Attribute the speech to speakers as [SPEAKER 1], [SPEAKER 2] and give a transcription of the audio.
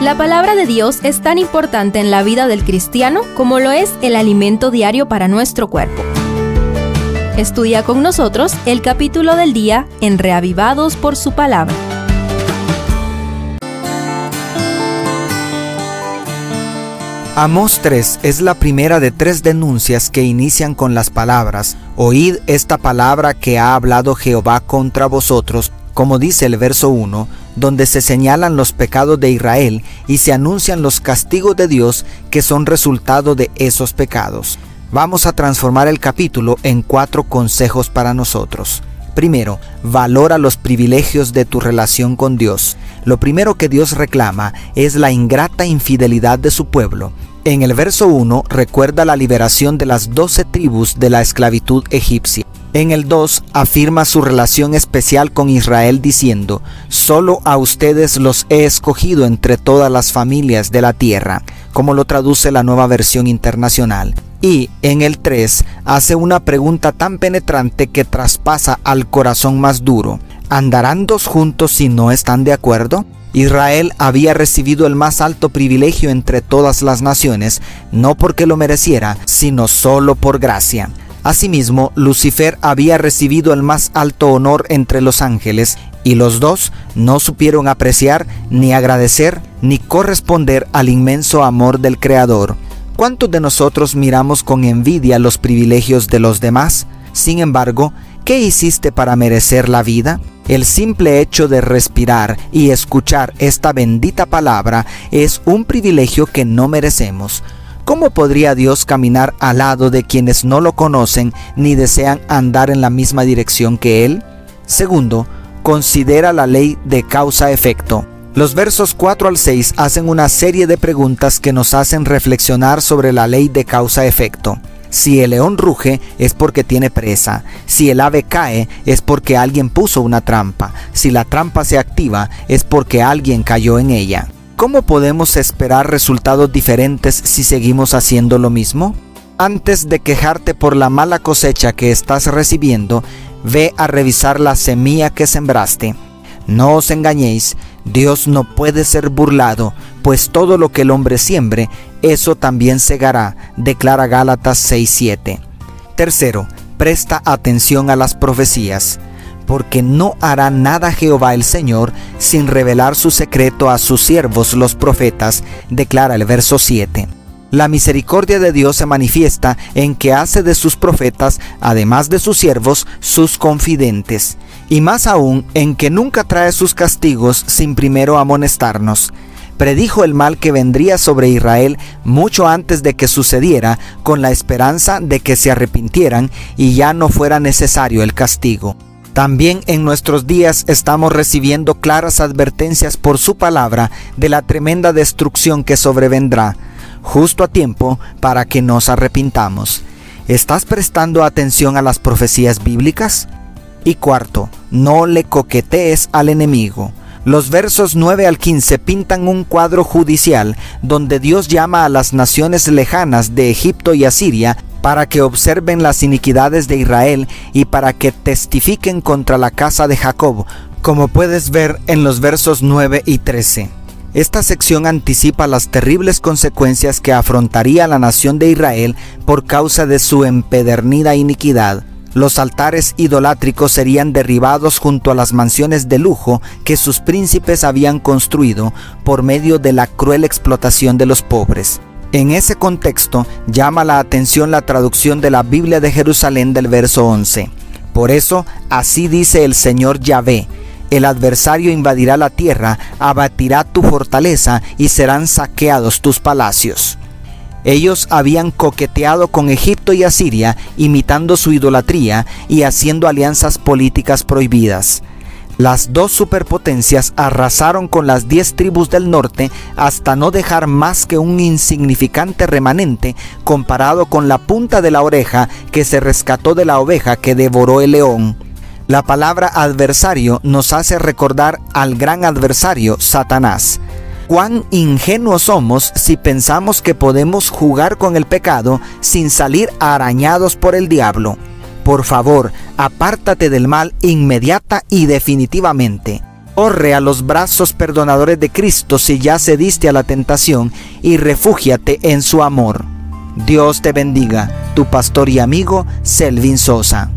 [SPEAKER 1] La palabra de Dios es tan importante en la vida del cristiano como lo es el alimento diario para nuestro cuerpo. Estudia con nosotros el capítulo del día en Reavivados por su palabra.
[SPEAKER 2] Amós 3 es la primera de tres denuncias que inician con las palabras, Oíd esta palabra que ha hablado Jehová contra vosotros, como dice el verso 1, donde se señalan los pecados de Israel y se anuncian los castigos de Dios que son resultado de esos pecados. Vamos a transformar el capítulo en cuatro consejos para nosotros. Primero, valora los privilegios de tu relación con Dios. Lo primero que Dios reclama es la ingrata infidelidad de su pueblo. En el verso 1 recuerda la liberación de las doce tribus de la esclavitud egipcia. En el 2 afirma su relación especial con Israel diciendo, solo a ustedes los he escogido entre todas las familias de la tierra, como lo traduce la nueva versión internacional. Y en el 3 hace una pregunta tan penetrante que traspasa al corazón más duro. ¿Andarán dos juntos si no están de acuerdo? Israel había recibido el más alto privilegio entre todas las naciones, no porque lo mereciera, sino solo por gracia. Asimismo, Lucifer había recibido el más alto honor entre los ángeles, y los dos no supieron apreciar, ni agradecer, ni corresponder al inmenso amor del Creador. ¿Cuántos de nosotros miramos con envidia los privilegios de los demás? Sin embargo, ¿qué hiciste para merecer la vida? El simple hecho de respirar y escuchar esta bendita palabra es un privilegio que no merecemos. ¿Cómo podría Dios caminar al lado de quienes no lo conocen ni desean andar en la misma dirección que Él? Segundo, considera la ley de causa-efecto. Los versos 4 al 6 hacen una serie de preguntas que nos hacen reflexionar sobre la ley de causa-efecto. Si el león ruge es porque tiene presa. Si el ave cae es porque alguien puso una trampa. Si la trampa se activa es porque alguien cayó en ella. ¿Cómo podemos esperar resultados diferentes si seguimos haciendo lo mismo? Antes de quejarte por la mala cosecha que estás recibiendo, ve a revisar la semilla que sembraste. No os engañéis, Dios no puede ser burlado, pues todo lo que el hombre siembre, eso también segará, declara Gálatas 6:7. Tercero, presta atención a las profecías porque no hará nada Jehová el Señor sin revelar su secreto a sus siervos los profetas, declara el verso 7. La misericordia de Dios se manifiesta en que hace de sus profetas, además de sus siervos, sus confidentes, y más aún en que nunca trae sus castigos sin primero amonestarnos. Predijo el mal que vendría sobre Israel mucho antes de que sucediera, con la esperanza de que se arrepintieran y ya no fuera necesario el castigo. También en nuestros días estamos recibiendo claras advertencias por su palabra de la tremenda destrucción que sobrevendrá, justo a tiempo para que nos arrepintamos. ¿Estás prestando atención a las profecías bíblicas? Y cuarto, no le coquetees al enemigo. Los versos 9 al 15 pintan un cuadro judicial donde Dios llama a las naciones lejanas de Egipto y Asiria para que observen las iniquidades de Israel y para que testifiquen contra la casa de Jacob, como puedes ver en los versos 9 y 13. Esta sección anticipa las terribles consecuencias que afrontaría la nación de Israel por causa de su empedernida iniquidad. Los altares idolátricos serían derribados junto a las mansiones de lujo que sus príncipes habían construido por medio de la cruel explotación de los pobres. En ese contexto llama la atención la traducción de la Biblia de Jerusalén del verso 11. Por eso, así dice el Señor Yahvé, el adversario invadirá la tierra, abatirá tu fortaleza y serán saqueados tus palacios. Ellos habían coqueteado con Egipto y Asiria, imitando su idolatría y haciendo alianzas políticas prohibidas. Las dos superpotencias arrasaron con las diez tribus del norte hasta no dejar más que un insignificante remanente comparado con la punta de la oreja que se rescató de la oveja que devoró el león. La palabra adversario nos hace recordar al gran adversario, Satanás. Cuán ingenuos somos si pensamos que podemos jugar con el pecado sin salir arañados por el diablo. Por favor, apártate del mal inmediata y definitivamente. Corre a los brazos perdonadores de Cristo si ya cediste a la tentación y refúgiate en su amor. Dios te bendiga, tu pastor y amigo Selvin Sosa.